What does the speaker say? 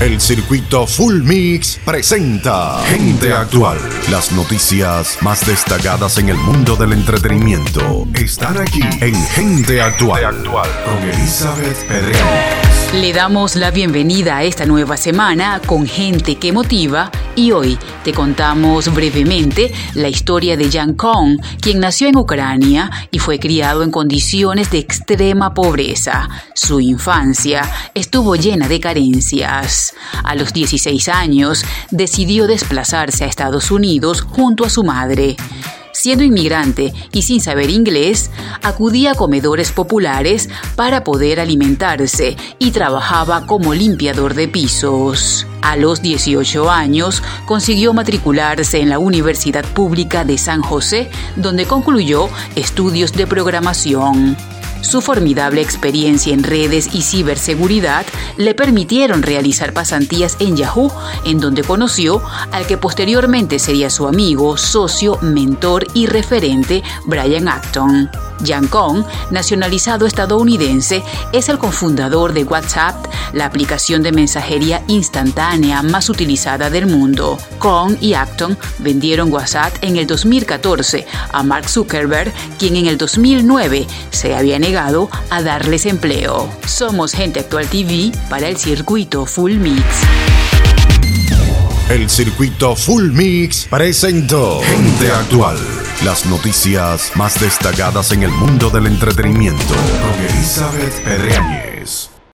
El circuito Full Mix presenta Gente Actual. Las noticias más destacadas en el mundo del entretenimiento están aquí en Gente Actual, con Elizabeth Pedregal. Le damos la bienvenida a esta nueva semana con gente que motiva y hoy te contamos brevemente la historia de Jan Kong, quien nació en Ucrania y fue criado en condiciones de extrema pobreza. Su infancia estuvo llena de carencias. A los 16 años decidió desplazarse a Estados Unidos junto a su madre. Siendo inmigrante y sin saber inglés, acudía a comedores populares para poder alimentarse y trabajaba como limpiador de pisos. A los 18 años consiguió matricularse en la Universidad Pública de San José, donde concluyó estudios de programación. Su formidable experiencia en redes y ciberseguridad le permitieron realizar pasantías en Yahoo, en donde conoció al que posteriormente sería su amigo, socio, mentor y referente Brian Acton. Jan Kong, nacionalizado estadounidense, es el cofundador de WhatsApp, la aplicación de mensajería instantánea más utilizada del mundo. Kong y Acton vendieron WhatsApp en el 2014 a Mark Zuckerberg, quien en el 2009 se había negado a darles empleo. Somos Gente Actual TV para el circuito Full Mix. El circuito Full Mix presentó Gente Actual. Las noticias más destacadas en el mundo del entretenimiento con Elizabeth Pedreñez.